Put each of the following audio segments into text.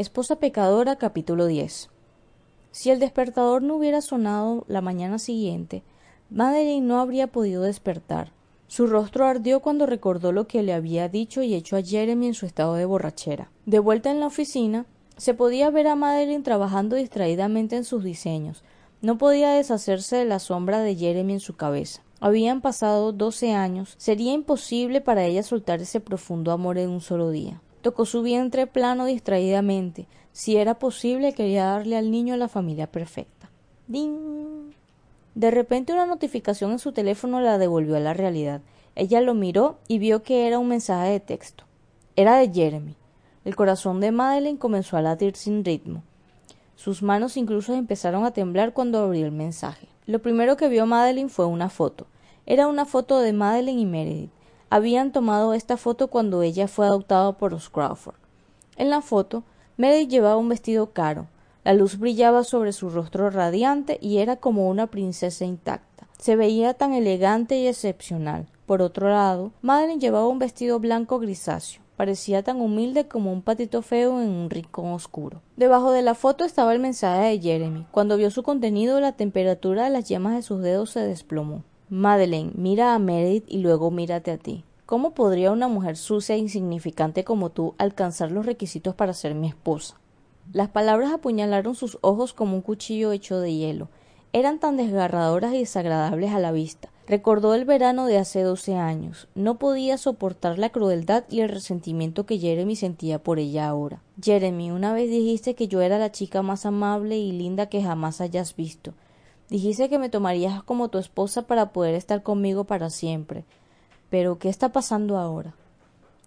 Esposa pecadora capítulo 10 Si el despertador no hubiera sonado la mañana siguiente, Madeline no habría podido despertar. Su rostro ardió cuando recordó lo que le había dicho y hecho a Jeremy en su estado de borrachera. De vuelta en la oficina, se podía ver a Madeline trabajando distraídamente en sus diseños. No podía deshacerse de la sombra de Jeremy en su cabeza. Habían pasado doce años. Sería imposible para ella soltar ese profundo amor en un solo día. Tocó su vientre plano distraídamente. Si era posible, quería darle al niño la familia perfecta. ¡Ding! De repente una notificación en su teléfono la devolvió a la realidad. Ella lo miró y vio que era un mensaje de texto. Era de Jeremy. El corazón de Madeleine comenzó a latir sin ritmo. Sus manos incluso empezaron a temblar cuando abrió el mensaje. Lo primero que vio Madeleine fue una foto. Era una foto de Madeleine y Meredith. Habían tomado esta foto cuando ella fue adoptada por los Crawford. En la foto, Meredith llevaba un vestido caro. La luz brillaba sobre su rostro radiante y era como una princesa intacta. Se veía tan elegante y excepcional. Por otro lado, Madeline llevaba un vestido blanco grisáceo. Parecía tan humilde como un patito feo en un rincón oscuro. Debajo de la foto estaba el mensaje de Jeremy. Cuando vio su contenido, la temperatura de las yemas de sus dedos se desplomó. Madeleine, mira a Meredith y luego mírate a ti. ¿Cómo podría una mujer sucia e insignificante como tú alcanzar los requisitos para ser mi esposa? Las palabras apuñalaron sus ojos como un cuchillo hecho de hielo. Eran tan desgarradoras y desagradables a la vista. Recordó el verano de hace doce años. No podía soportar la crueldad y el resentimiento que Jeremy sentía por ella ahora. Jeremy, una vez dijiste que yo era la chica más amable y linda que jamás hayas visto. Dijiste que me tomarías como tu esposa para poder estar conmigo para siempre. Pero ¿qué está pasando ahora?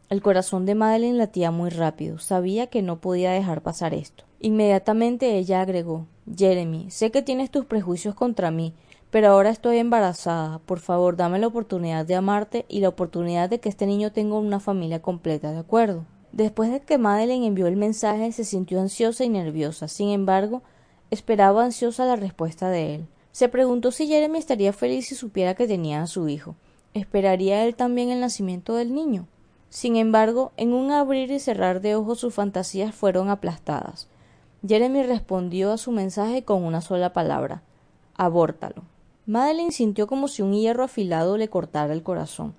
El corazón de Madeline latía muy rápido. Sabía que no podía dejar pasar esto. Inmediatamente ella agregó Jeremy, sé que tienes tus prejuicios contra mí, pero ahora estoy embarazada. Por favor, dame la oportunidad de amarte y la oportunidad de que este niño tenga una familia completa, ¿de acuerdo? Después de que Madeline envió el mensaje, se sintió ansiosa y nerviosa. Sin embargo, esperaba ansiosa la respuesta de él. Se preguntó si Jeremy estaría feliz si supiera que tenía a su hijo. ¿Esperaría él también el nacimiento del niño? Sin embargo, en un abrir y cerrar de ojos sus fantasías fueron aplastadas. Jeremy respondió a su mensaje con una sola palabra abórtalo. Madeline sintió como si un hierro afilado le cortara el corazón.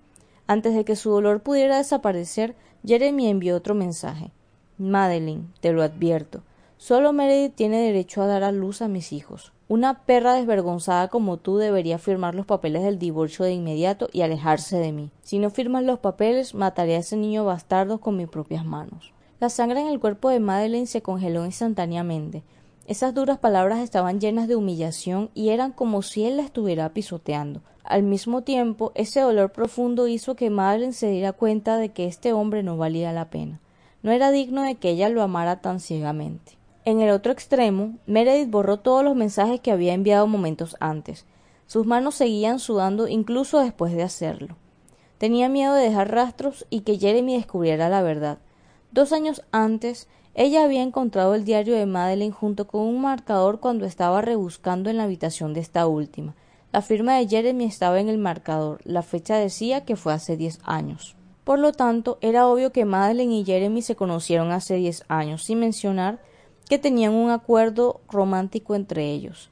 Antes de que su dolor pudiera desaparecer, Jeremy envió otro mensaje. Madeline, te lo advierto, solo Meredith tiene derecho a dar a luz a mis hijos. Una perra desvergonzada como tú debería firmar los papeles del divorcio de inmediato y alejarse de mí. Si no firmas los papeles, mataré a ese niño bastardo con mis propias manos. La sangre en el cuerpo de Madeleine se congeló instantáneamente. Esas duras palabras estaban llenas de humillación y eran como si él la estuviera pisoteando. Al mismo tiempo, ese dolor profundo hizo que Madeleine se diera cuenta de que este hombre no valía la pena. No era digno de que ella lo amara tan ciegamente. En el otro extremo, Meredith borró todos los mensajes que había enviado momentos antes. Sus manos seguían sudando incluso después de hacerlo. Tenía miedo de dejar rastros y que Jeremy descubriera la verdad. Dos años antes, ella había encontrado el diario de Madeleine junto con un marcador cuando estaba rebuscando en la habitación de esta última. La firma de Jeremy estaba en el marcador. La fecha decía que fue hace diez años. Por lo tanto, era obvio que Madeleine y Jeremy se conocieron hace diez años, sin mencionar que tenían un acuerdo romántico entre ellos.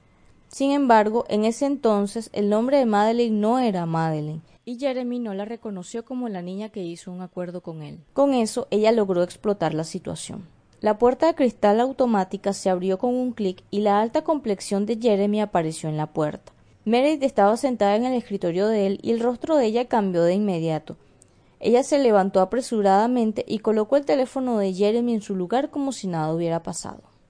Sin embargo, en ese entonces el nombre de Madeline no era Madeline, y Jeremy no la reconoció como la niña que hizo un acuerdo con él. Con eso, ella logró explotar la situación. La puerta de cristal automática se abrió con un clic y la alta complexión de Jeremy apareció en la puerta. Meredith estaba sentada en el escritorio de él y el rostro de ella cambió de inmediato. Ella se levantó apresuradamente y colocó el teléfono de Jeremy en su lugar como si nada hubiera pasado.